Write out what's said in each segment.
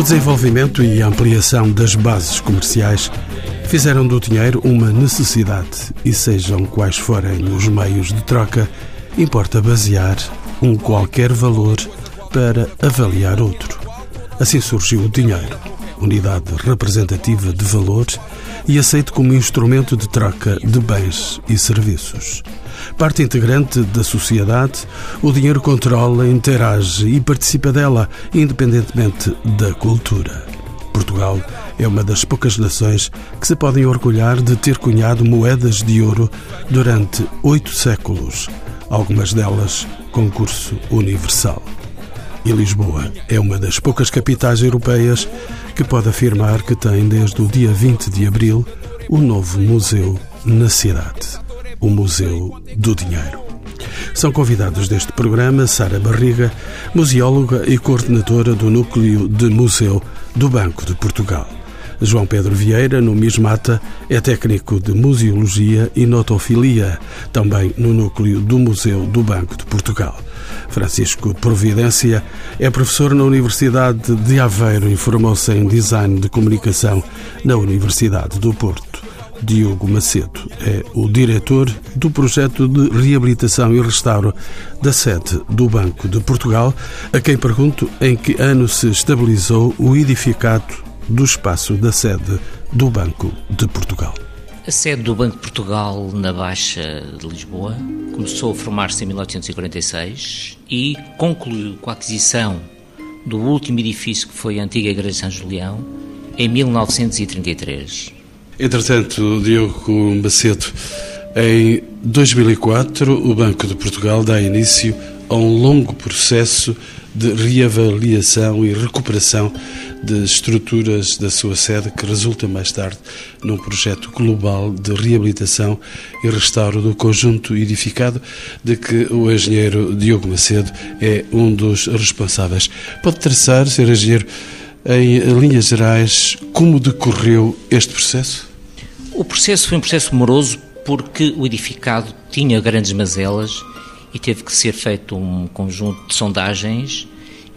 O desenvolvimento e a ampliação das bases comerciais fizeram do dinheiro uma necessidade e, sejam quais forem os meios de troca, importa basear um qualquer valor para avaliar outro. Assim surgiu o dinheiro, unidade representativa de valor e aceito como instrumento de troca de bens e serviços. Parte integrante da sociedade, o dinheiro controla, interage e participa dela, independentemente da cultura. Portugal é uma das poucas nações que se podem orgulhar de ter cunhado moedas de ouro durante oito séculos, algumas delas com curso universal. E Lisboa é uma das poucas capitais europeias que pode afirmar que tem, desde o dia 20 de abril, o novo museu na cidade o Museu do Dinheiro. São convidados deste programa Sara Barriga, museóloga e coordenadora do Núcleo de Museu do Banco de Portugal. João Pedro Vieira, no Mismata, é técnico de museologia e notofilia, também no núcleo do Museu do Banco de Portugal. Francisco Providência é professor na Universidade de Aveiro e formou-se em design de comunicação na Universidade do Porto. Diogo Macedo é o diretor do projeto de reabilitação e restauro da sede do Banco de Portugal, a quem pergunto em que ano se estabilizou o edificado do espaço da sede do Banco de Portugal. A sede do Banco de Portugal na Baixa de Lisboa começou a formar-se em 1846 e concluiu com a aquisição do último edifício que foi a antiga Igreja de São Julião em 1933. Entretanto, Diogo Macedo, em 2004, o Banco de Portugal dá início a um longo processo de reavaliação e recuperação de estruturas da sua sede, que resulta mais tarde num projeto global de reabilitação e restauro do conjunto edificado, de que o engenheiro Diogo Macedo é um dos responsáveis. Pode traçar, ser engenheiro, em linhas gerais, como decorreu este processo? O processo foi um processo moroso porque o edificado tinha grandes mazelas e teve que ser feito um conjunto de sondagens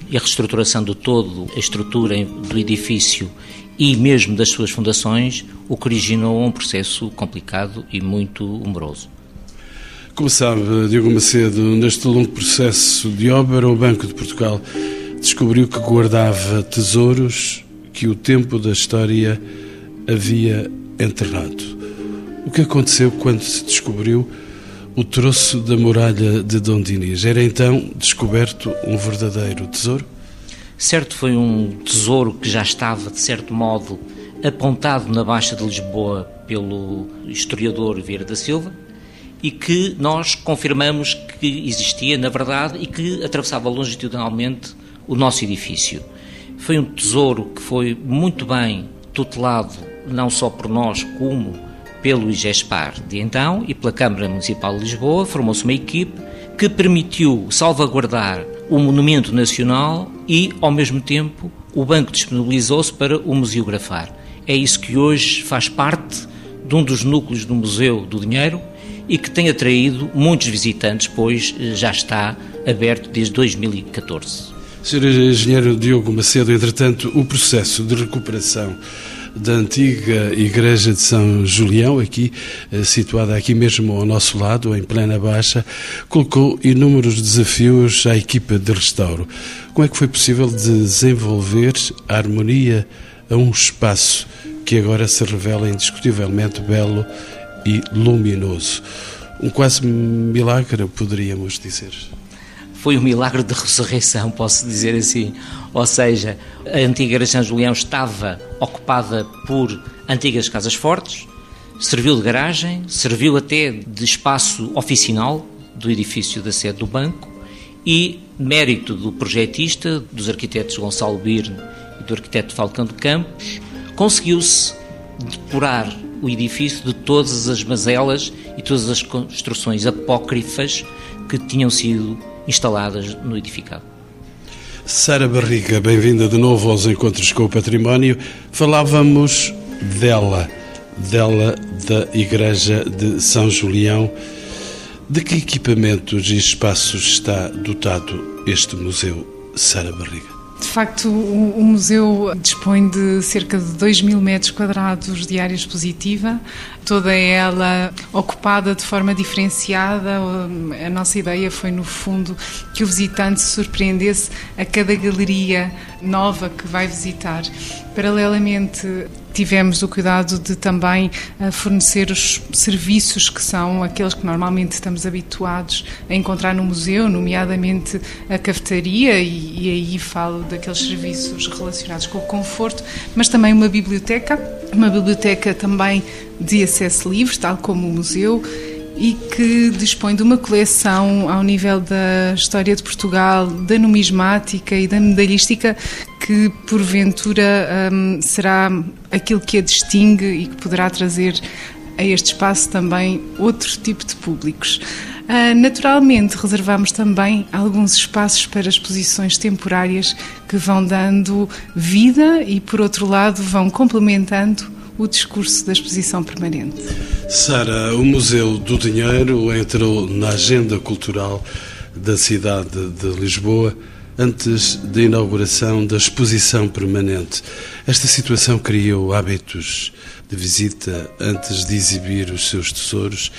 e a reestruturação de todo a estrutura do edifício e mesmo das suas fundações, o que originou um processo complicado e muito moroso. Como sabe, Diogo Macedo, neste longo processo de obra, o Banco de Portugal descobriu que guardava tesouros que o tempo da história havia enterrado. O que aconteceu quando se descobriu o troço da muralha de Dom Dinis? Era então descoberto um verdadeiro tesouro? Certo, foi um tesouro que já estava, de certo modo, apontado na Baixa de Lisboa pelo historiador Vieira da Silva e que nós confirmamos que existia, na verdade, e que atravessava longitudinalmente o nosso edifício. Foi um tesouro que foi muito bem tutelado não só por nós, como pelo IGESPAR de então e pela Câmara Municipal de Lisboa, formou-se uma equipe que permitiu salvaguardar o monumento nacional e, ao mesmo tempo, o banco disponibilizou-se para o museografar. É isso que hoje faz parte de um dos núcleos do Museu do Dinheiro e que tem atraído muitos visitantes, pois já está aberto desde 2014. Sr. Engenheiro Diogo Macedo, entretanto, o processo de recuperação da antiga Igreja de São Julião, aqui eh, situada aqui mesmo ao nosso lado, em plena baixa, colocou inúmeros desafios à equipa de restauro. Como é que foi possível desenvolver a harmonia a um espaço que agora se revela indiscutivelmente belo e luminoso? Um quase milagre, poderíamos dizer foi um milagre de ressurreição, posso dizer assim. Ou seja, a antiga Igreja de São Julião estava ocupada por antigas casas fortes, serviu de garagem, serviu até de espaço oficinal do edifício da sede do banco e mérito do projetista, dos arquitetos Gonçalo Birne e do arquiteto Falcão de Campos, conseguiu-se depurar o edifício de todas as mazelas e todas as construções apócrifas que tinham sido instaladas no edificado. Sara Barriga, bem-vinda de novo aos Encontros com o Património. Falávamos dela, dela da Igreja de São Julião. De que equipamentos e espaços está dotado este museu, Sara Barriga? De facto, o, o, museu dispõe de cerca de 2 mil metros quadrados de área expositiva, toda ela ocupada de forma diferenciada. A nossa ideia foi, no fundo, que o visitante se surpreendesse a cada galeria nova que vai visitar. Paralelamente, tivemos o cuidado de também eh, fornecer os serviços que são aqueles que normalmente estamos habituados a encontrar no museu, nomeadamente a cafetaria, e, e aí falo daqueles serviços relacionados com o conforto, mas também uma biblioteca, uma biblioteca também de acesso livre, tal como o museu e que dispõe de uma coleção ao nível da história de Portugal, da numismática e da medalhística que porventura um, será aquilo que a distingue e que poderá trazer a este espaço também outro tipo de públicos. Uh, naturalmente, reservamos também alguns espaços para exposições temporárias que vão dando vida e, por outro lado, vão complementando o discurso da exposição permanente. Sara, o Museu do Dinheiro entrou na agenda cultural da cidade de Lisboa antes da inauguração da exposição permanente. Esta situação criou hábitos de visita antes de exibir os seus tesouros.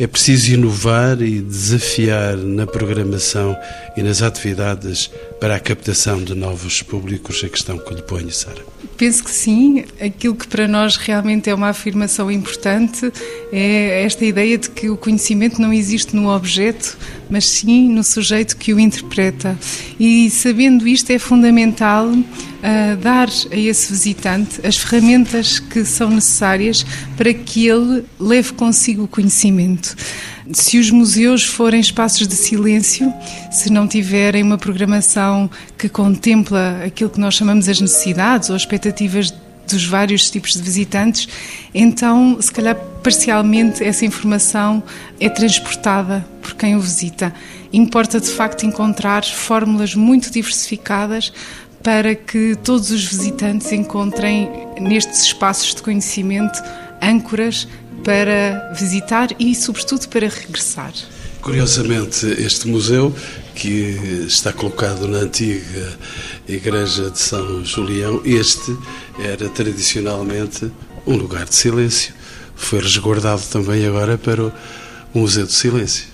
É preciso inovar e desafiar na programação e nas atividades para a captação de novos públicos. A questão que lhe ponho, Sara. Penso que sim. Aquilo que para nós realmente é uma afirmação importante é esta ideia de que o conhecimento não existe no objeto, mas sim no sujeito que o interpreta. E sabendo isto, é fundamental uh, dar a esse visitante as ferramentas que são necessárias para que ele leve consigo o conhecimento. Se os museus forem espaços de silêncio, se não tiverem uma programação que contempla aquilo que nós chamamos as necessidades ou expectativas dos vários tipos de visitantes, então, se calhar, parcialmente essa informação é transportada por quem o visita. Importa, de facto, encontrar fórmulas muito diversificadas para que todos os visitantes encontrem nestes espaços de conhecimento âncoras para visitar e, sobretudo, para regressar. Curiosamente, este museu, que está colocado na antiga Igreja de São Julião, este era tradicionalmente um lugar de silêncio. Foi resguardado também agora para o Museu do Silêncio.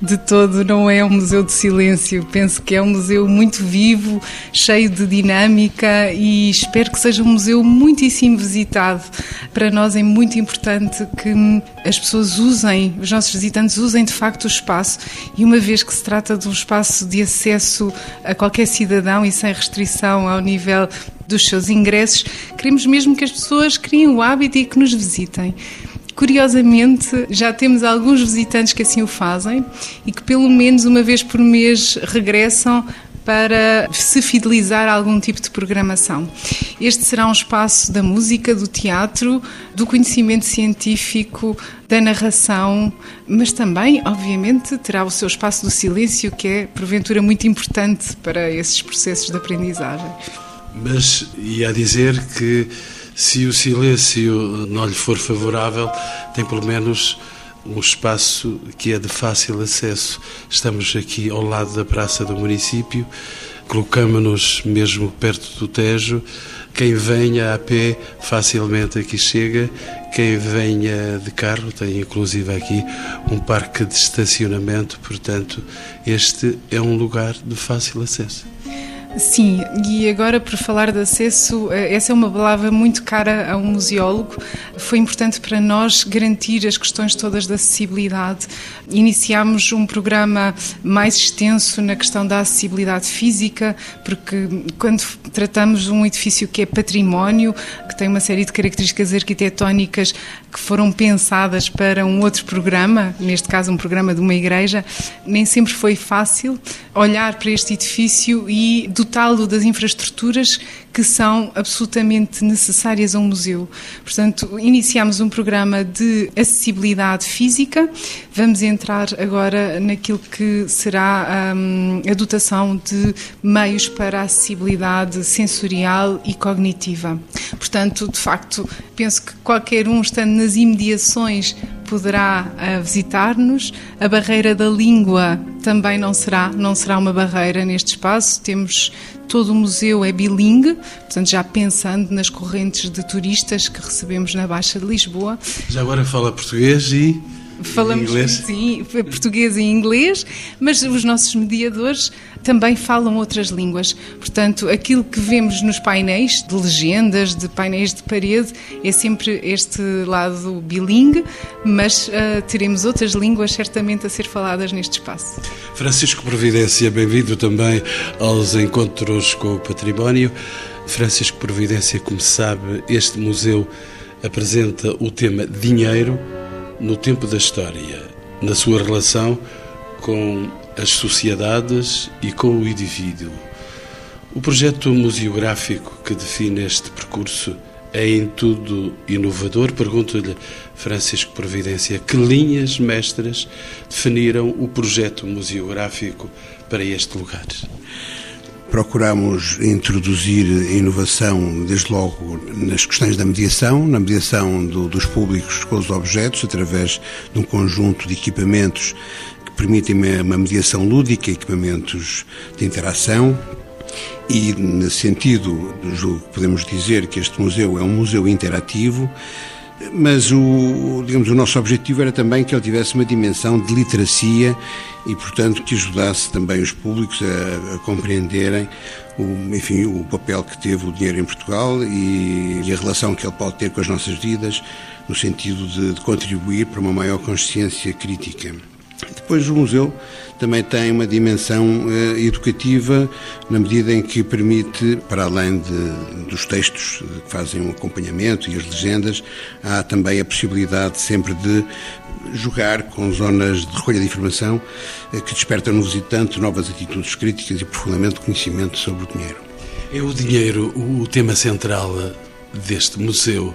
De todo, não é um museu de silêncio. Penso que é um museu muito vivo, cheio de dinâmica e espero que seja um museu muitíssimo visitado. Para nós é muito importante que as pessoas usem, os nossos visitantes usem de facto o espaço e uma vez que se trata de um espaço de acesso a qualquer cidadão e sem restrição ao nível dos seus ingressos, queremos mesmo que as pessoas criem o hábito e que nos visitem. Curiosamente, já temos alguns visitantes que assim o fazem e que pelo menos uma vez por mês regressam para se fidelizar a algum tipo de programação. Este será um espaço da música, do teatro, do conhecimento científico, da narração, mas também, obviamente, terá o seu espaço do silêncio, que é, porventura, muito importante para esses processos de aprendizagem. Mas ia dizer que se o silêncio não lhe for favorável, tem pelo menos um espaço que é de fácil acesso. Estamos aqui ao lado da praça do município, colocamos-nos mesmo perto do Tejo. Quem venha a pé facilmente aqui chega, quem venha de carro tem inclusive aqui um parque de estacionamento, portanto, este é um lugar de fácil acesso. Sim, e agora por falar de acesso, eh, essa é uma palavra muito cara a um museólogo. Foi importante para nós garantir as questões todas da acessibilidade. Iniciámos um programa mais extenso na questão da acessibilidade física, porque quando tratamos de um edifício que é património, que tem uma série de características arquitetónicas que foram pensadas para um outro programa, neste caso um programa de uma igreja, nem sempre foi fácil olhar para este edifício e dotá-lo das infraestruturas que são absolutamente necessárias a um museu. Portanto, iniciamos um programa de acessibilidade física. Vamos entrar agora naquilo que será um, a dotação de meios para a acessibilidade sensorial e cognitiva. Portanto, de facto, penso que qualquer um estando nas imediações poderá uh, visitar-nos. A barreira da língua também não será, não será uma barreira neste espaço. Temos todo o museu é bilingue, portanto já pensando nas correntes de turistas que recebemos na Baixa de Lisboa. Já agora fala português e Falamos inglês? sim, português e inglês, mas os nossos mediadores também falam outras línguas. Portanto, aquilo que vemos nos painéis de legendas, de painéis de parede, é sempre este lado bilingue, mas uh, teremos outras línguas certamente a ser faladas neste espaço. Francisco Providência, bem-vindo também aos encontros com o património. Francisco Providência, como sabe, este museu apresenta o tema dinheiro no tempo da história, na sua relação com as sociedades e com o indivíduo. O projeto museográfico que define este percurso é em tudo inovador. Pergunto-lhe, Francisco Providência, que linhas mestras definiram o projeto museográfico para este lugar? Procuramos introduzir inovação, desde logo, nas questões da mediação, na mediação do, dos públicos com os objetos, através de um conjunto de equipamentos que permitem uma mediação lúdica, equipamentos de interação, e, nesse sentido, podemos dizer que este museu é um museu interativo, mas o, digamos, o nosso objetivo era também que ele tivesse uma dimensão de literacia e, portanto, que ajudasse também os públicos a, a compreenderem o, enfim, o papel que teve o dinheiro em Portugal e, e, a relação que ele pode ter com as nossas vidas, no sentido de, de contribuir para uma maior consciência crítica. Depois o museu também tem uma dimensão eh, educativa na medida em que permite, para além de, dos textos que fazem um acompanhamento e as legendas, há também a possibilidade sempre de jogar com zonas de recolha de informação eh, que despertam no visitante novas atitudes críticas e profundamente conhecimento sobre o dinheiro. É o dinheiro o tema central deste museu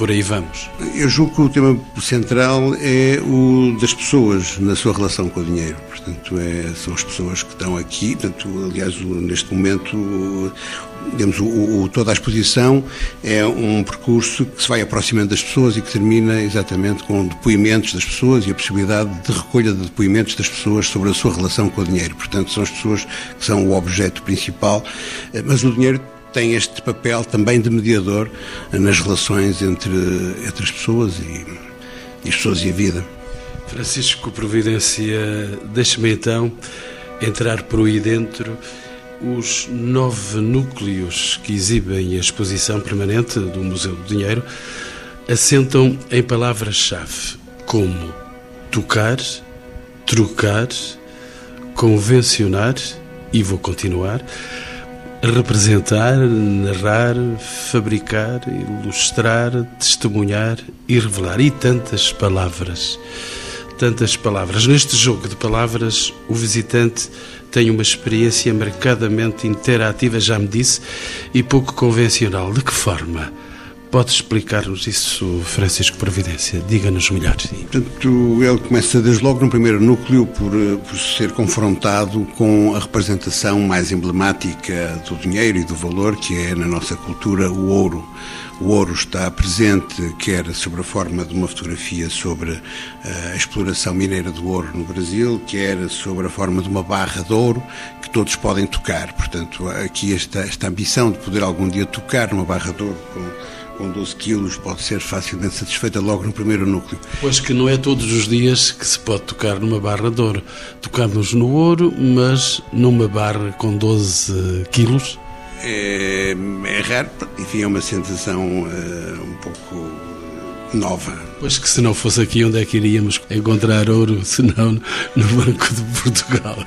por aí vamos. Eu julgo que o tema central é o das pessoas na sua relação com o dinheiro. Portanto, é, são as pessoas que estão aqui. Portanto, aliás, neste momento, digamos, o, o, toda a exposição é um percurso que se vai aproximando das pessoas e que termina exatamente com depoimentos das pessoas e a possibilidade de recolha de depoimentos das pessoas sobre a sua relação com o dinheiro. Portanto, são as pessoas que são o objeto principal, mas o dinheiro tem este papel também de mediador nas relações entre, entre as pessoas e, e as pessoas e a vida. Francisco Providência, deixe-me então entrar por aí dentro os nove núcleos que exibem a exposição permanente do Museu do Dinheiro assentam em palavras-chave como tocar, trocar, convencionar, e vou continuar, representar, narrar, fabricar, ilustrar, testemunhar e revelar. E tantas palavras. Tantas palavras. Neste jogo de palavras, o visitante tem uma experiência marcadamente interativa, já me disse, e pouco convencional. De que forma? Pode explicar-nos isso, Francisco Providência? Diga-nos melhor. Portanto, ele começa desde logo no primeiro núcleo por, eh, por, ser confrontado com a representação mais emblemática do dinheiro e do valor, que é, na nossa cultura, o ouro. O ouro está presente, quer sob a forma de uma fotografia sobre eh, a exploração mineira do ouro no Brasil, quer sob a forma de uma barra de ouro que todos podem tocar. Portanto, aqui esta, esta ambição de poder algum dia tocar numa barra de ouro com com 12 quilos pode ser facilmente satisfeita logo no primeiro núcleo. Pois que não é todos os dias que se pode tocar numa barra de ouro. Tocamos no ouro, mas numa barra com 12 quilos. É, é raro, enfim, é uma sensação uh, um pouco nova. Pois que se não fosse aqui, onde é que iríamos encontrar ouro, se não no Banco de Portugal?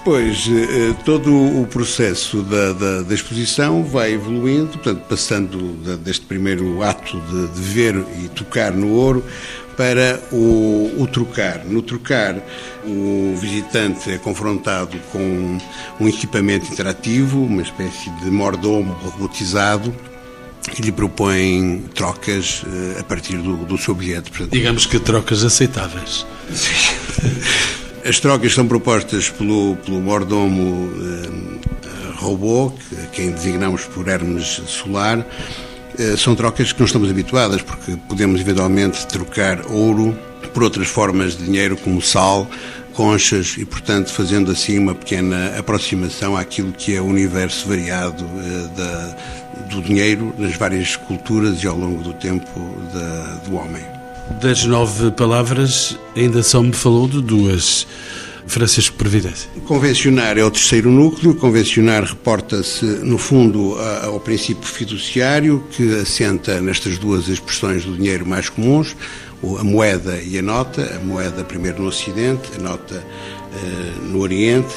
E depois, eh, todo o processo da, da, da, exposição vai evoluindo, portanto, passando deste primeiro ato de, de ver e tocar no ouro para o, o, trocar. No trocar, o visitante é confrontado com um equipamento interativo, uma espécie de mordomo robotizado, que lhe propõe trocas uh, a partir do, do seu bilhete. Portanto, Digamos que trocas aceitáveis. As trocas são propostas pelo, pelo mordomo uh, robô, que, quem designamos por Hermes Solar. Uh, são trocas que não estamos habituadas, porque podemos eventualmente trocar ouro por outras formas de dinheiro, como sal, conchas e, portanto, fazendo assim uma pequena aproximação àquilo que é o universo variado uh, da, do dinheiro nas várias culturas e ao longo do tempo da, do homem. Das nove palavras, ainda só me falou de duas. Francisco Previdência. Convencionar é o terceiro núcleo. Convencionar reporta-se, no fundo, ao princípio fiduciário, que assenta nestas duas expressões do dinheiro mais comuns, a moeda e a nota. A moeda primeiro no Ocidente, a nota uh, no Oriente.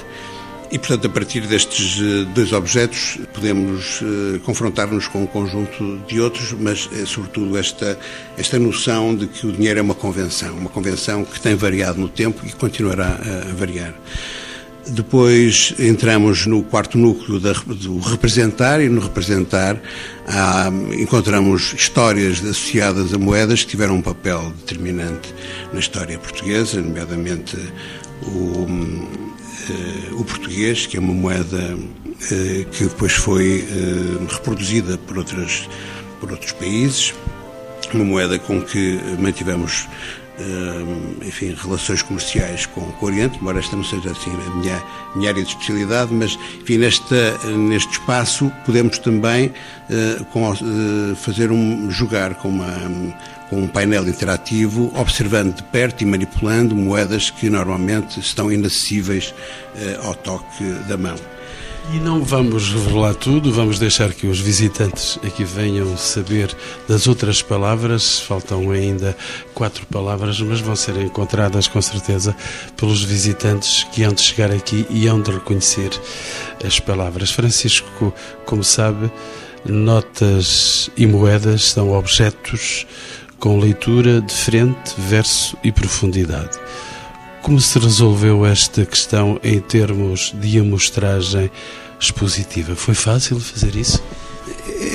E, portanto, a partir destes eh, dois objetos, podemos uh, confrontar-nos com um conjunto de outros, mas, uh, sobretudo, esta, esta noção de que o dinheiro é uma convenção, uma convenção que tem variado no tempo e continuará a, a variar. Depois entramos no quarto núcleo da, do representar, e no representar há, encontramos histórias associadas a moedas que tiveram um papel determinante na história portuguesa, nomeadamente o uh, o português, que é uma moeda uh, que depois foi uh, reproduzida por, outras, por outros países, uma moeda com que mantivemos enfim, relações comerciais com, o Oriente, embora esta não seja assim a minha, minha área de especialidade, mas enfim, neste espaço podemos também uh, com, uh, fazer um, jogar com uma com um painel interativo, observando de perto e manipulando moedas que normalmente estão inacessíveis uh, ao toque da mão. E não vamos revelar tudo, vamos deixar que os visitantes aqui venham saber das outras palavras. Faltam ainda quatro palavras, mas vão ser encontradas com certeza pelos visitantes que hão de chegar aqui e hão de reconhecer as palavras. Francisco, como sabe, notas e moedas são objetos com leitura de frente, verso e profundidade. Como se resolveu esta questão em termos de amostragem expositiva? Foi fácil fazer isso?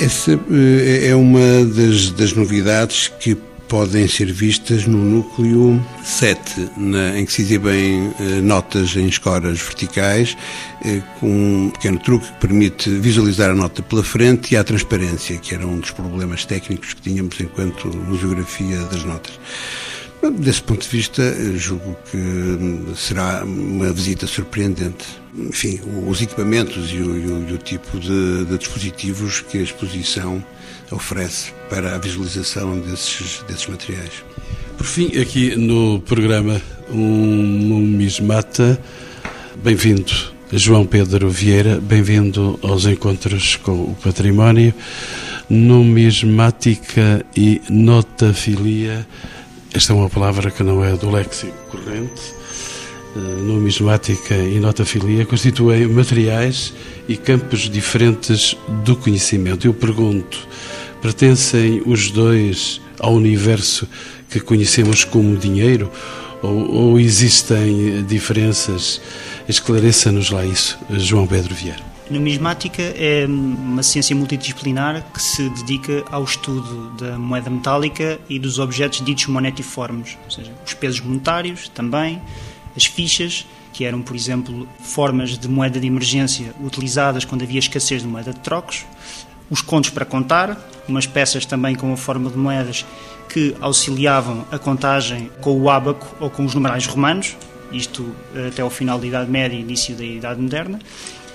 Essa eh, é uma das, das novidades que podem ser vistas no núcleo 7, na, em que se exibem eh, notas em escoras verticais, eh, com um pequeno truque que permite visualizar a nota pela frente e a transparência, que era um dos problemas técnicos que tínhamos enquanto museografia das notas. Desse ponto de vista, julgo que hum, será uma visita surpreendente. Enfim, os equipamentos e o, e o, e o tipo de, de, dispositivos que a exposição oferece para a visualização desses, desses materiais. Por fim, aqui no programa Um Numismata, bem-vindo João Pedro Vieira, bem-vindo aos encontros com o património. Numismática e notafilia esta é uma palavra que não é do léxico corrente. Eh, numismática e notafilia constituem materiais e campos diferentes do conhecimento. Eu pergunto, pertencem os dois ao universo que conhecemos como dinheiro ou, ou existem diferenças? Esclareça-nos lá isso, João Pedro Vieira. Numismática é uma ciência multidisciplinar que se dedica ao estudo da moeda metálica e dos objetos ditos monetiformes, ou seja, os pesos monetários também, as fichas, que eram, por exemplo, formas de moeda de emergência utilizadas quando havia escassez de moeda de trocos, os contos para contar, umas peças também com a forma de moedas que auxiliavam a contagem com o ábaco ou com os numerais romanos, isto eh, até ao final da Idade Média e início da Idade Moderna,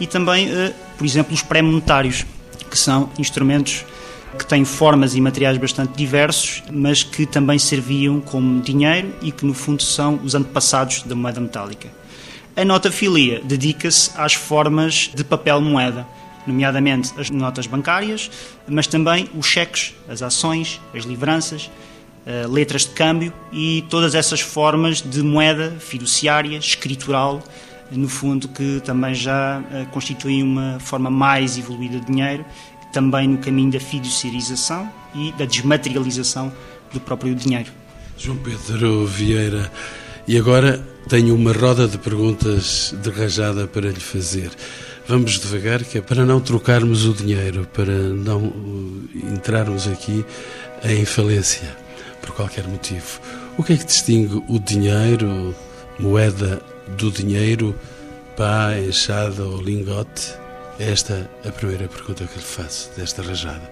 e também, eh, por exemplo, os pré-monetários, que são instrumentos que tem formas e materiais bastante diversos, mas que também serviam como dinheiro e que, no fundo, são os antepassados da moeda metálica. A nota filia dedica-se às formas de papel moeda, nomeadamente as notas bancárias, mas também os cheques, as ações, as livranças, eh, letras de câmbio e todas essas formas de moeda fiduciária, escritural, no fundo, que também já eh, constituem uma forma mais evoluída de dinheiro, também no caminho da fiduciarização e da desmaterialização do próprio dinheiro. João Pedro Vieira, e agora tenho uma roda de perguntas de rajada para lhe fazer. Vamos devagar, que é para não trocarmos o dinheiro, para não uh, entrarmos aqui em falência, por qualquer motivo. O que é que distingue o dinheiro, moeda do dinheiro, pá, enxada ou lingote? Esta é a primeira pergunta que lhe faço desta rajada.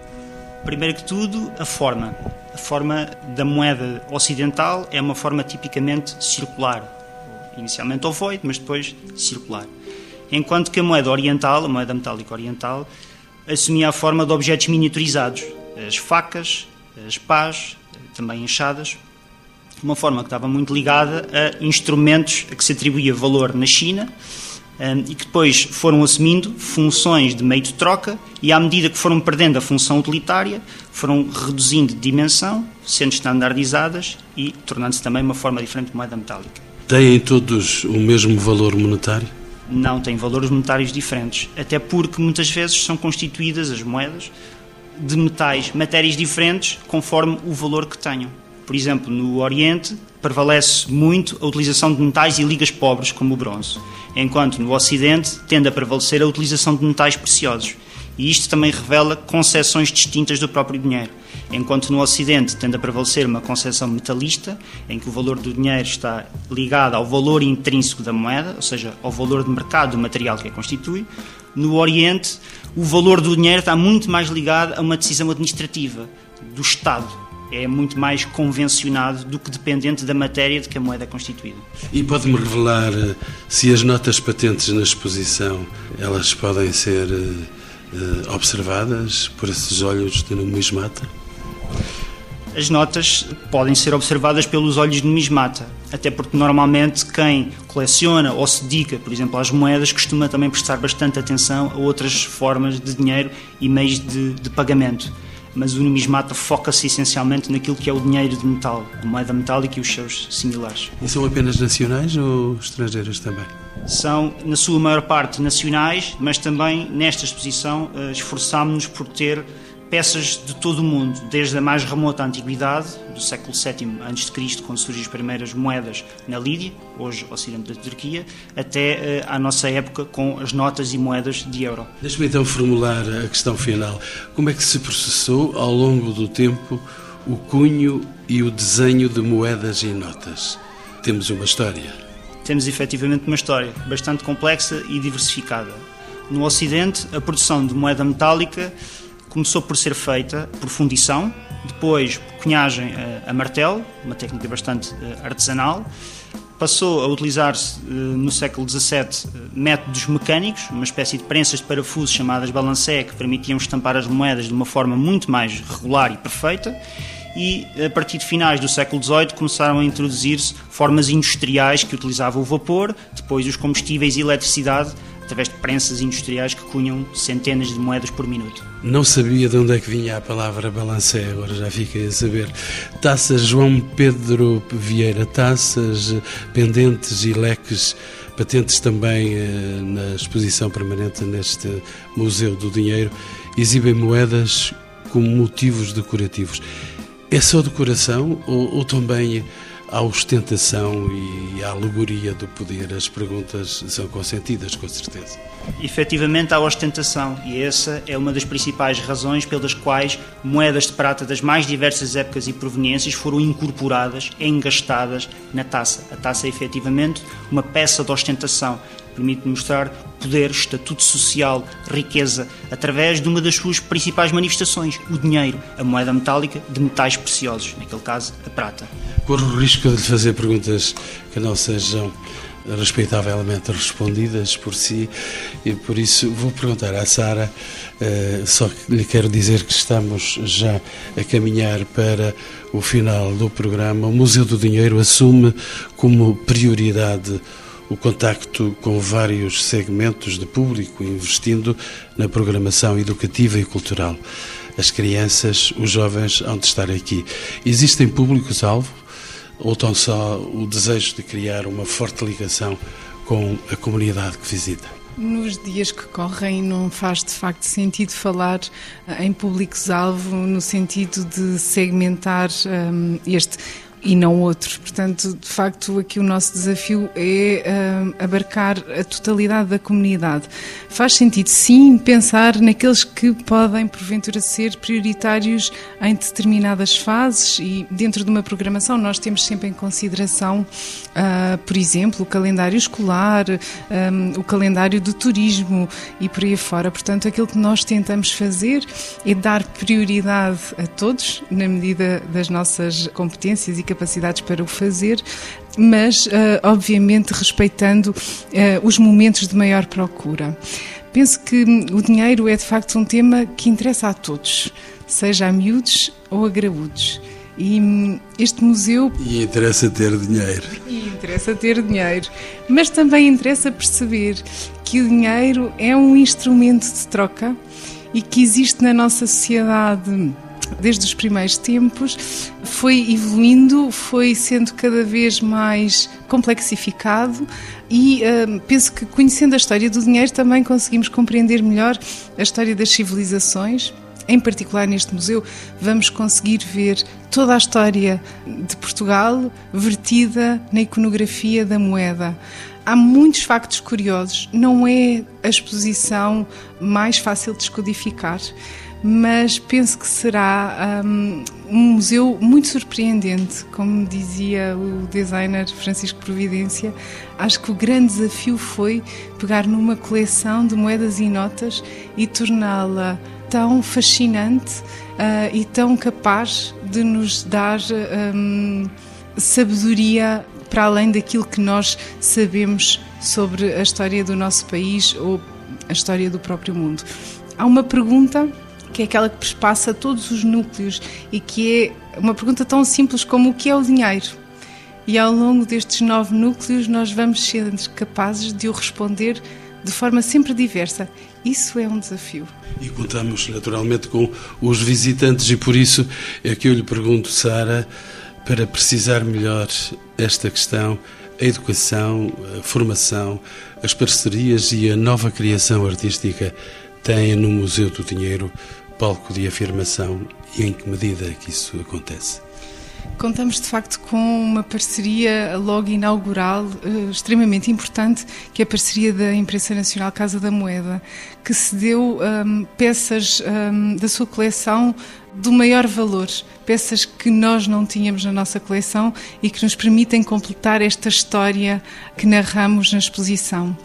Primeiro que tudo, a forma. A forma da moeda ocidental é uma forma tipicamente circular. Inicialmente ovoide, mas depois circular. Enquanto que a moeda oriental, a moeda metálica oriental, assumia a forma de objetos miniaturizados. As facas, as pás, também enxadas. Uma forma que estava muito ligada a instrumentos a que se atribuía valor na China e que depois foram assumindo funções de meio de troca e à medida que foram perdendo a função utilitária, foram reduzindo de dimensão, sendo standardizadas e tornando-se também uma forma diferente de moeda metálica. Têm todos o mesmo valor monetário? Não, têm valores monetários diferentes, até porque muitas vezes são constituídas as moedas de metais, matérias diferentes, conforme o valor que tenham. Por exemplo, no Oriente prevalece muito a utilização de metais e ligas pobres, como o bronze, enquanto no Ocidente tende a prevalecer a utilização de metais preciosos. E isto também revela concepções distintas do próprio dinheiro. Enquanto no Ocidente tende a prevalecer uma concepção metalista, em que o valor do dinheiro está ligado ao valor intrínseco da moeda, ou seja, ao valor de mercado do material que a constitui, no Oriente o valor do dinheiro está muito mais ligado a uma decisão administrativa do Estado é muito mais convencionado do que dependente da matéria de que a moeda é constituída. E pode-me revelar eh, se as notas patentes na exposição elas podem ser uh, observadas por esses olhos de numismata? As notas podem ser observadas pelos olhos de numismata, até porque normalmente quem coleciona ou se dedica, por exemplo, às moedas, costuma também prestar bastante atenção a outras formas de dinheiro e meios de, de pagamento mas o numismata foca-se essencialmente naquilo que é o dinheiro de metal, a moeda metálica e os seus similares. E são apenas nacionais ou estrangeiras também? São, na sua maior parte, nacionais, mas também nesta exposição eh, esforçámos-nos por ter peças de todo o mundo, desde a mais remota antiguidade, do século VII a.C., quando surgem as primeiras moedas na Lídia, hoje ocidente da Turquia, até uh, à nossa época com as notas e moedas de euro. Deixe-me então formular a questão final. Como é que se processou ao longo do tempo o cunho e o desenho de moedas e notas? Temos uma história. Temos efetivamente uma história bastante complexa e diversificada. No Ocidente, a produção de moeda metálica começou por ser feita por fundição, depois cunhagem a, a martelo, uma técnica bastante uh, artesanal. Passou a utilizar-se uh, no século XVII métodos mecânicos, uma espécie de prensas de parafuso chamadas balancé, que permitiam estampar as moedas de uma forma muito mais regular e perfeita. E a partir de finais do século XVIII começaram a introduzir-se formas industriais que utilizavam o vapor, depois os combustíveis e eletricidade através de prensas industriais que cunham centenas de moedas por minuto. Não sabia de onde é que vinha a palavra balancé, agora já fiquei a saber. Taças João Pedro Vieira, taças, pendentes e leques, patentes também eh, na exposição permanente neste Museu do Dinheiro, exibem moedas como motivos decorativos. É só decoração ou, ou também à ostentação e à alegoria do poder. As perguntas são consentidas, com certeza. Efetivamente, há ostentação, e essa é uma das principais razões pelas quais moedas de prata das mais diversas épocas e proveniências foram incorporadas, engastadas na taça. A taça é efetivamente uma peça de ostentação permite mostrar poder, estatuto social, riqueza, através de uma das suas principais manifestações, o dinheiro, a moeda metálica de metais preciosos, naquele caso a prata. Corro o risco de lhe fazer perguntas que não sejam respeitavelmente respondidas por si e por isso vou perguntar à Sara, uh, só que lhe quero dizer que estamos já a caminhar para o final do programa. O Museu do Dinheiro assume como prioridade o contacto com vários segmentos de público, investindo na programação educativa e cultural. As crianças, os jovens hão de estar aqui. Existem públicos-alvo ou tão só o desejo de criar uma forte ligação com a comunidade que visita? Nos dias que correm, não faz de facto sentido falar em públicos-alvo no sentido de segmentar um, este e não outro. Portanto, de facto, aqui o nosso desafio é uh, abarcar a totalidade da comunidade. Faz sentido, sim, pensar naqueles que podem, porventura, ser prioritários em determinadas fases e dentro de uma programação nós temos sempre em consideração, uh, por exemplo, o calendário escolar, um, o calendário do turismo e por aí fora. Portanto, aquilo que nós tentamos fazer é dar prioridade a todos, na medida das nossas competências e capacidades para o fazer, mas uh, obviamente respeitando uh, os momentos de maior procura. Penso que o dinheiro é de facto um tema que interessa a todos, seja a miúdos ou a graúdos. E hum, este museu. E interessa ter dinheiro. E interessa ter dinheiro. Mas também interessa perceber que o dinheiro é um instrumento de troca e que existe na nossa sociedade desde os primeiros tempos, foi evoluindo, foi sendo cada vez mais complexificado e uh, penso que conhecendo a história do dinheiro também conseguimos compreender melhor a história das civilizações. Em particular neste museu, vamos conseguir ver toda a história de Portugal vertida na iconografia da moeda. Há muitos factos curiosos, não é a exposição mais fácil de descodificar mas penso que será um, um, museu muito surpreendente, como dizia o designer Francisco Providência. Acho que o grande desafio foi pegar numa coleção de moedas e notas e torná-la tão fascinante uh, e tão capaz de nos dar um, sabedoria para além daquilo que nós sabemos sobre a história do nosso país ou a história do próprio mundo. Há uma pergunta que é aquela que perspassa todos os núcleos e que é uma pergunta tão simples como o que é o dinheiro. E ao longo destes nove núcleos nós vamos ser capazes de o responder de forma sempre diversa. Isso é um desafio. E contamos naturalmente com os visitantes e por isso é que eu lhe pergunto, Sara, para precisar melhor esta questão, a educação, a formação, as parcerias e a nova criação artística têm no Museu do Dinheiro palco de afirmação e em que medida é que isso acontece? Contamos de facto com uma parceria logo inaugural uh, extremamente importante, que é a parceria da Imprensa Nacional Casa da Moeda, que cedeu um, ehm, peças um, ehm, da sua coleção do maior valor, peças que nós não tínhamos na nossa coleção e que nos permitem completar esta história que narramos na exposição.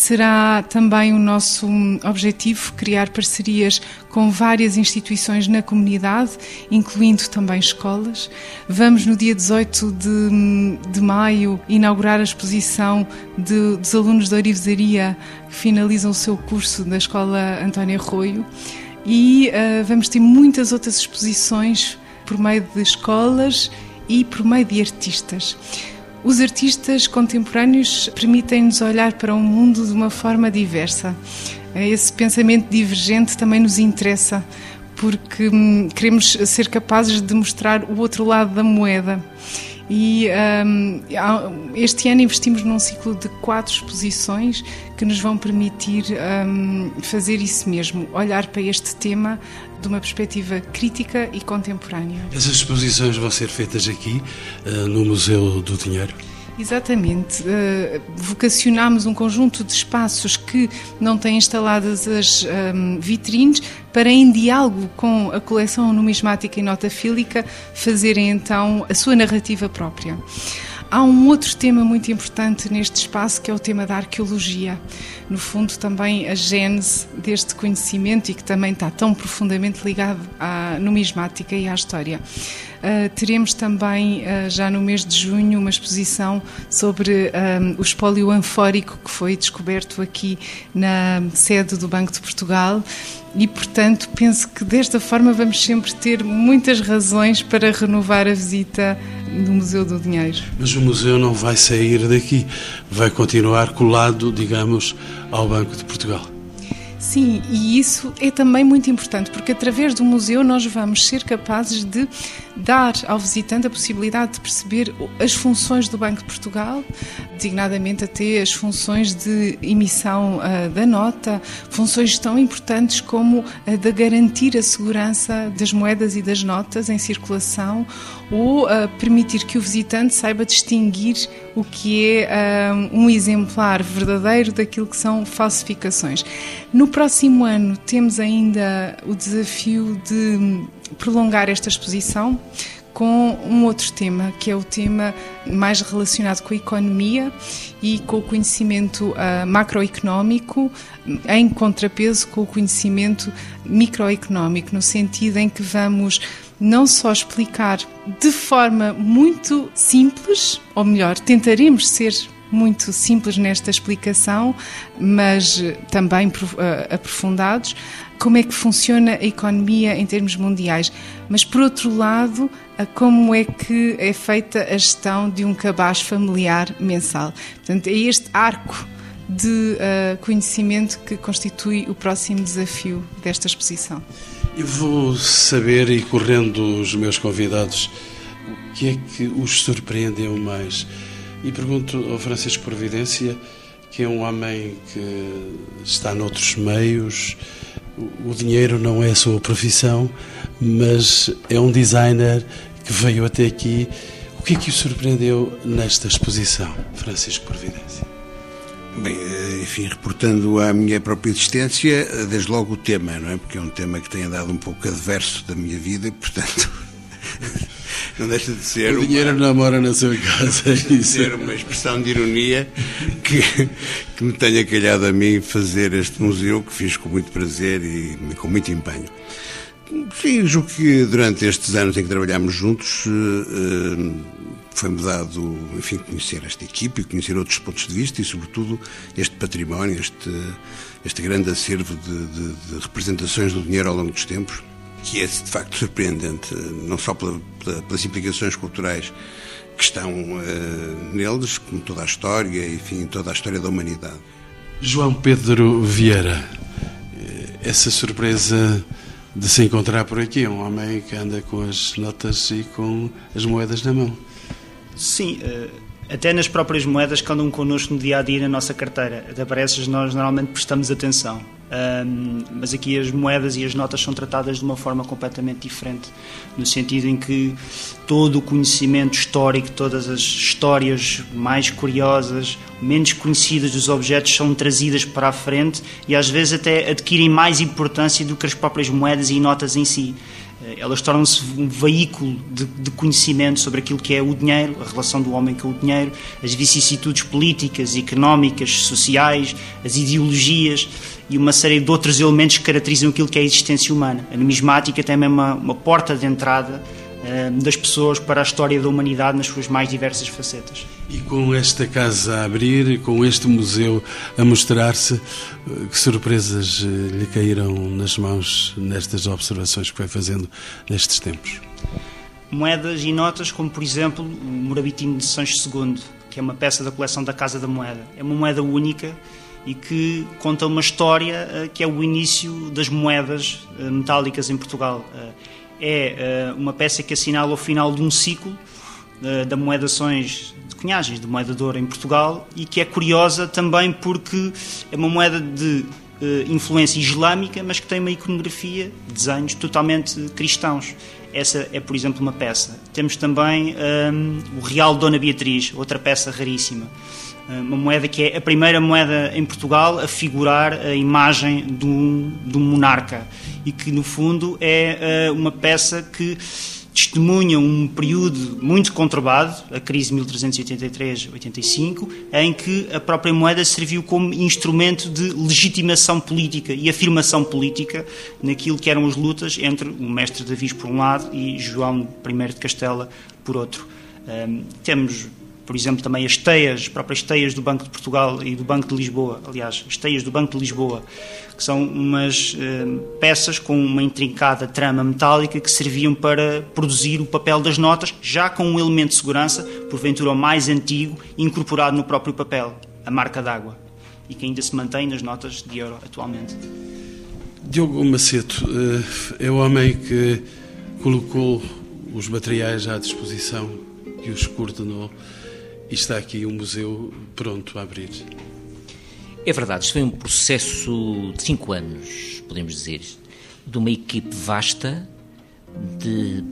Será também o nosso objetivo criar parcerias com várias instituições na comunidade, incluindo também escolas. Vamos, no dia 18 de, de maio, inaugurar a exposição de, dos alunos da Orivesaria que finalizam o seu curso da Escola António Arroio e uh, vamos ter muitas outras exposições por meio de escolas e por meio de artistas. Os artistas contemporâneos permitem-nos olhar para o mundo de uma forma diversa. Esse pensamento divergente também nos interessa, porque hum, queremos ser capazes de mostrar o outro lado da moeda. E um, este ano investimos num ciclo de quatro exposições que nos vão permitir um, fazer isso mesmo, olhar para este tema de uma perspectiva crítica e contemporânea. Essas exposições vão ser feitas aqui, uh, no Museu do Dinheiro? Exatamente. Uh, vocacionámos um conjunto de espaços que não têm instaladas as um, vitrines para, em diálogo com a coleção numismática e notafílica, fazerem então a sua narrativa própria. Há um outro tema muito importante neste espaço que é o tema da arqueologia. No fundo, também a gênese deste conhecimento e que também está tão profundamente ligado à numismática e à história. Uh, teremos também, uh, já no mês de junho, uma exposição sobre um, o espólio anfórico que foi descoberto aqui na sede do Banco de Portugal e, portanto, penso que desta forma vamos sempre ter muitas razões para renovar a visita do Museu do Dinheiro. Mas o museu não vai sair daqui, vai continuar colado, digamos, ao Banco de Portugal. Sim, e isso é também muito importante, porque através do museu nós vamos ser capazes de dar ao visitante a possibilidade de perceber as funções do Banco de Portugal, designadamente até as funções de emissão uh, da nota, funções tão importantes como a de garantir a segurança das moedas e das notas em circulação ou uh, permitir que o visitante saiba distinguir o que é uh, um exemplar verdadeiro daquilo que são falsificações. No próximo ano temos ainda o desafio de prolongar esta exposição com um outro tema, que é o tema mais relacionado com a economia e com o conhecimento uh, macroeconómico, em contrapeso com o conhecimento microeconómico, no sentido em que vamos não só explicar de forma muito simples, ou melhor, tentaremos ser muito simples nesta explicação, mas também uh, aprofundados, como é que funciona a economia em termos mundiais, mas por outro lado, como é que é feita a gestão de um cabaz familiar mensal. Portanto, é este arco de uh, conhecimento que constitui o próximo desafio desta exposição. Eu vou saber, e correndo os meus convidados, o que é que os surpreendeu mais. E pergunto ao Francisco Providência, que é um homem que está noutros meios, o dinheiro não é a sua profissão, mas é um designer que veio até aqui. O que é que o surpreendeu nesta exposição, Francisco Providência? Bem, eh, enfim, reportando a minha própria existência, eh, desde logo o tema, não é? Porque é um tema que tem andado um pouco adverso da minha vida e, portanto, não deixa de ser. O dinheiro uma, não mora na sua casa, é isso. De ser uma expressão de ironia que, que me tenha calhado a mim fazer este museu, que fiz com muito prazer e com muito empenho. Sim, julgo que durante estes anos em que trabalhámos juntos eh, foi-me dado, enfim, conhecer esta equipe e conhecer outros pontos de vista e, sobretudo, este património, este, este grande acervo de, de, de representações do dinheiro ao longo dos tempos que é de facto surpreendente, não só pela, pela, pelas implicações culturais que estão uh, neles, como toda a história, enfim, toda a história da humanidade. João Pedro Vieira, eh, essa surpresa de se encontrar por aqui, um homem que anda com as notas e com as moedas na mão. Sim, uh, até nas próprias moedas que andam connosco no dia a dia na nossa carteira. Até parece que nós normalmente prestamos atenção. Um, mas aqui as moedas e as notas são tratadas de uma forma completamente diferente, no sentido em que todo o conhecimento histórico, todas as histórias mais curiosas, menos conhecidas dos objetos são trazidas para a frente e às vezes até adquirem mais importância do que as próprias moedas e notas em si. Eh, elas tornam-se um veículo de, de, conhecimento sobre aquilo que é o dinheiro, a relação do homem com o dinheiro, as vicissitudes políticas, económicas, sociais, as ideologias e uma série de outros elementos que caracterizam aquilo que é a existência humana. A numismática tem mesmo uma, uma porta de entrada das pessoas para a história da humanidade nas suas mais diversas facetas. E com esta casa a abrir, com este museu a mostrar-se, eh, que surpresas eh, lhe caíram nas mãos nestas observações que foi fazendo nestes tempos? Moedas e notas, como por exemplo o Morabitinho de Sancho II, que é uma peça da coleção da Casa da Moeda. É uma moeda única e que conta uma história eh, que é o início das moedas metálicas em Portugal. É uma peça que assinala o final de um ciclo da moedações cunhagens de moeda de ouro em Portugal e que é curiosa também porque é uma moeda de uh, influência islâmica, mas que tem uma iconografia, desenhos totalmente cristãos. Essa é, por exemplo, uma peça. Temos também um, o Real Dona Beatriz, outra peça raríssima. Eh, uma moeda que é a primeira moeda em Portugal a figurar a imagem de um, de um monarca e que, no fundo, é uh, uma peça que testemunham um período muito conturbado, a crise de 1383-85, em que a própria moeda serviu como instrumento de legitimação política e afirmação política naquilo que eram as lutas entre o mestre Davis por um lado e João I de Castela por outro. Um, temos por exemplo, também as teias, as próprias teias do Banco de Portugal e do Banco de Lisboa, aliás, as teias do Banco de Lisboa, que são umas eh, peças com uma intrincada trama metálica que serviam para produzir o papel das notas, já com um elemento de segurança, porventura o mais antigo, incorporado no próprio papel, a marca d'água, e que ainda se mantém nas notas de euro atualmente. Diogo Maceto eh, é o homem que colocou os materiais à disposição e os coordenou e está aqui o museu pronto a abrir. É verdade, isto foi um processo de cinco anos, podemos dizer, de uma equipe vasta, de,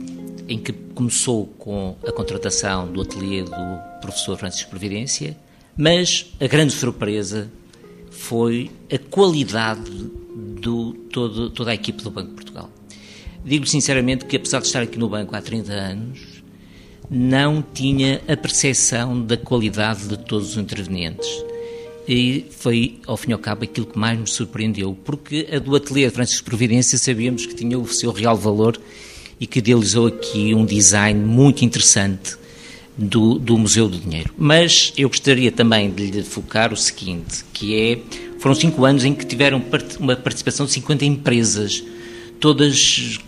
em que começou com a contratação do ateliê do professor Francisco Providência, mas a grande surpresa foi a qualidade todo, toda a equipe do Banco de Portugal. Digo sinceramente que, apesar de estar aqui no banco há 30 anos, não tinha a percepção da qualidade de todos os intervenientes. E foi, ao fim e ao cabo, aquilo que mais me surpreendeu, porque a do Ateliê Francisco Providência sabíamos que tinha o seu real valor e que idealizou aqui um design muito interessante do, do Museu do Dinheiro. Mas eu gostaria também de lhe focar o seguinte, que é, foram cinco anos em que tiveram uma participação de 50 empresas, todas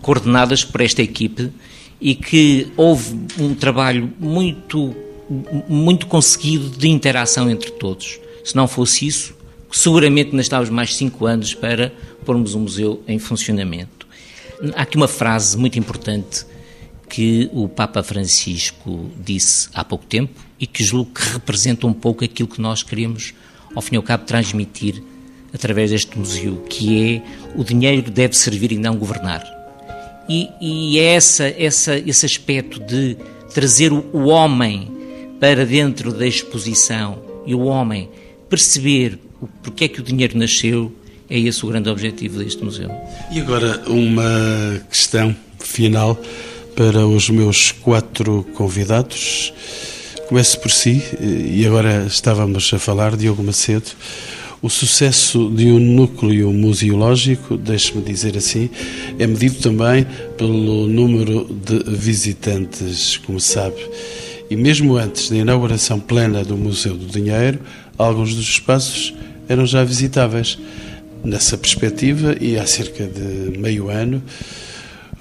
coordenadas por esta equipe, e que houve um trabalho muito, muito conseguido de interação entre todos. Se não fosse isso, seguramente nós estávamos mais cinco anos para pormos um museu em funcionamento. Há aqui uma frase muito importante que o Papa Francisco disse há pouco tempo e que julgo que representa um pouco aquilo que nós queremos, ao fim e ao cabo, transmitir através deste museu, que é o dinheiro deve servir e não governar. E, e é essa, essa, esse aspecto de trazer o, o homem para dentro da exposição e o homem perceber porque é que o dinheiro nasceu, é esse o grande objetivo deste museu. E agora uma questão final para os meus quatro convidados. Começo por si, e agora estávamos a falar, Diogo Macedo, o sucesso de um núcleo museológico, deixe-me dizer assim, é medido também pelo número de visitantes, como sabe. E mesmo antes da inauguração plena do Museu do Dinheiro, alguns dos espaços eram já visitáveis. Nessa perspectiva, e há cerca de meio ano,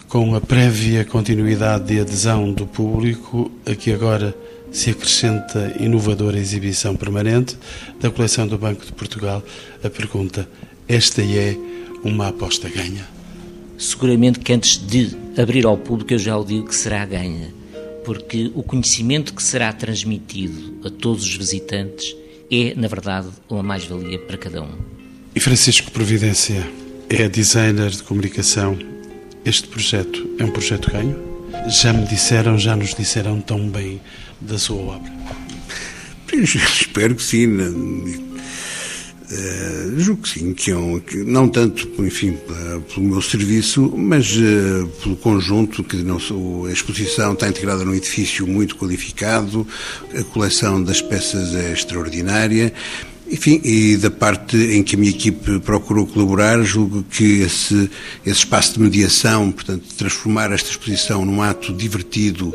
com a prévia continuidade de adesão do público, a que agora se acrescenta inovadora exibição permanente da coleção do Banco de Portugal. A pergunta: esta é uma aposta ganha? Seguramente que antes de abrir ao público eu já o digo que será ganha, porque o conhecimento que será transmitido a todos os visitantes é, na verdade, uma mais-valia para cada um. E Francisco Providência é designer de comunicação. Este projeto é um projeto ganho? Já me disseram, já nos disseram tão bem da sua obra? Espero que sim. Uh, julgo que sim, que, é um, que não tanto, enfim, pelo meu serviço, mas uh, pelo conjunto, que não, a exposição está integrada num edifício muito qualificado, a coleção das peças é extraordinária, enfim, e da parte em que a minha equipe procurou colaborar, julgo que esse, esse espaço de mediação, portanto, transformar esta exposição num ato divertido,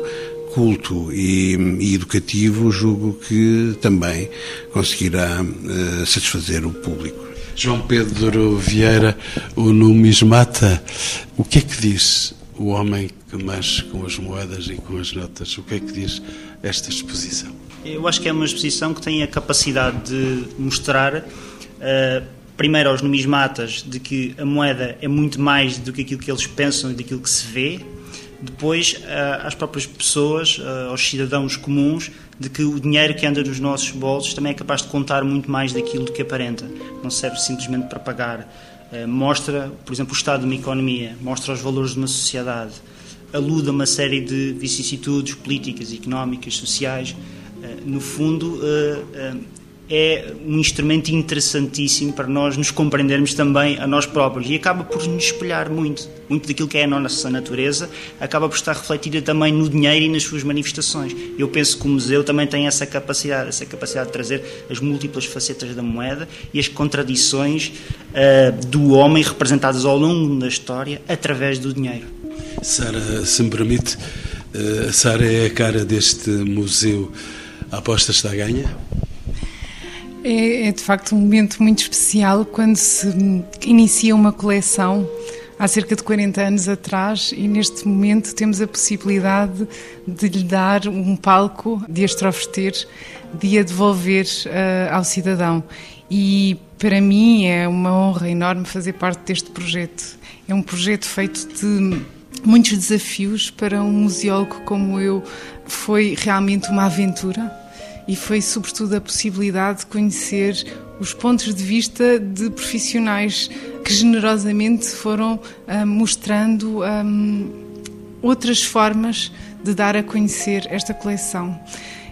culto e, e, educativo, julgo que também conseguirá uh, satisfazer o público. João Pedro Vieira, o numismata, o que é que diz o homem que mexe com as moedas e com as notas? O que é que diz esta exposição? Eu acho que é uma exposição que tem a capacidade de mostrar. Uh, primeiro aos numismatas de que a moeda é muito mais do que aquilo que eles pensam e daquilo que se vê, depois eh, às próprias pessoas, eh, aos cidadãos comuns, de que o dinheiro que anda nos nossos bolsos também é capaz de contar muito mais daquilo do que aparenta. Não serve simplesmente para pagar. Mostra, por exemplo, o estado de uma economia, mostra os valores de uma sociedade, aluda a uma série de vicissitudes políticas, económicas, sociais. No fundo, é um instrumento interessantíssimo para nós nos compreendermos também a nós próprios e acaba por nos espelhar muito. Muito daquilo que é a nossa natureza acaba por estar refletida também no dinheiro e nas suas manifestações. Eu penso que o museu também tem essa capacidade, essa capacidade de trazer as múltiplas facetas da moeda e as contradições uh, do homem representadas ao longo da história através do dinheiro. Sara, se me permite, uh, Sara é a cara deste museu. A aposta está a ganha? É, é, de facto um momento muito especial quando se inicia uma coleção há cerca de 40 anos atrás e neste momento temos a possibilidade de lhe dar um palco, de as de a devolver uh, ao cidadão. E para mim é uma honra enorme fazer parte deste projeto. É um projeto feito de muitos desafios para um museólogo como eu. Foi realmente uma aventura e foi sobretudo a possibilidade de conhecer os pontos de vista de profissionais que generosamente foram uh, mostrando um, outras formas de dar a conhecer esta coleção.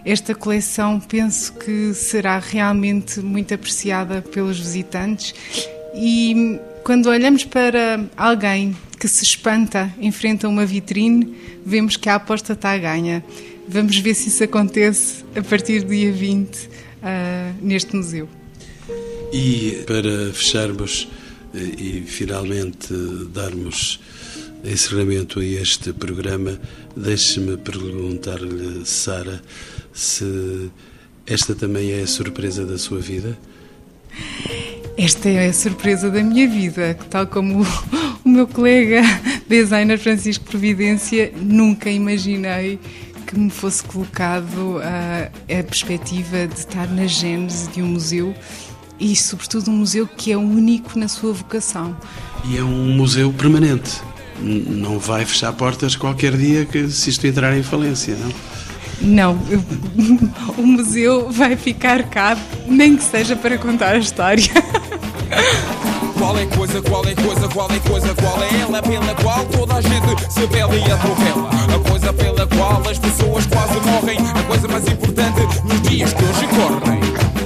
Esta coleção penso que será realmente muito apreciada pelos visitantes e quando olhamos para alguém que se espanta em frente a uma vitrine, vemos que a aposta está a ganha. Vamos ver se isso acontece a partir do dia 20 uh, ah, neste museu. E para fecharmos eh, e finalmente darmos encerramento a este programa, deixe-me perguntar-lhe, Sara, se esta também é a surpresa da sua vida? Esta é a surpresa da minha vida, tal como o meu colega designer Francisco Providência, nunca imaginei que me fosse colocado a, a perspectiva de estar na gênese de um museu e, sobretudo, um museu que é único na sua vocação. E é um museu permanente. Não vai fechar portas qualquer dia que se isto entrar em falência, não? Não, eu, o museu vai ficar cá, nem que seja para contar a história. Qual é coisa, qual é coisa, qual é coisa, qual é ela pela qual toda a gente se bela e atropela? A coisa pela qual as pessoas quase morrem, a coisa mais importante nos dias que hoje correm.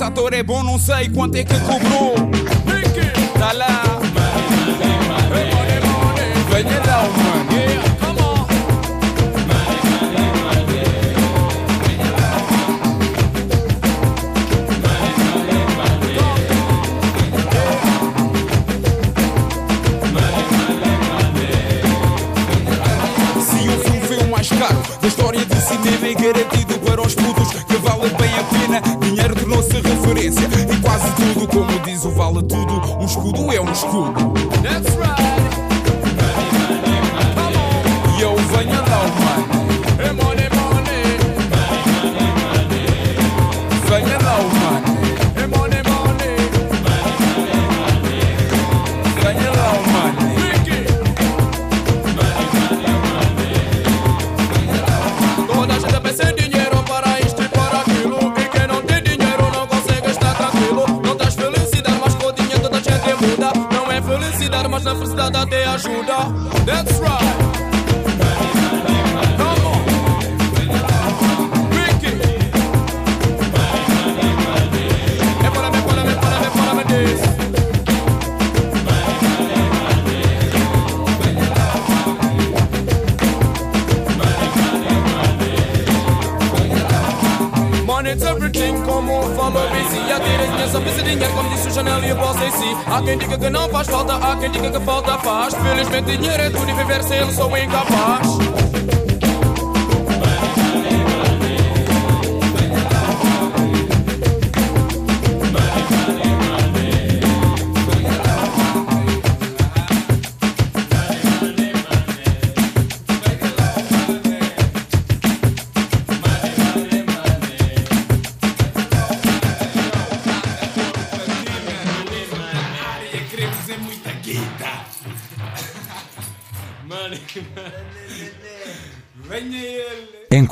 Esse ator é bom, não sei quanto é que cobrou. Tá lá. Venha lá, mano. Vale tudo, um escudo é um escudo. That's right. That's right. Quem diga que falta faz? Felizmente dinheiro é tudo e viver sem ele sou incapaz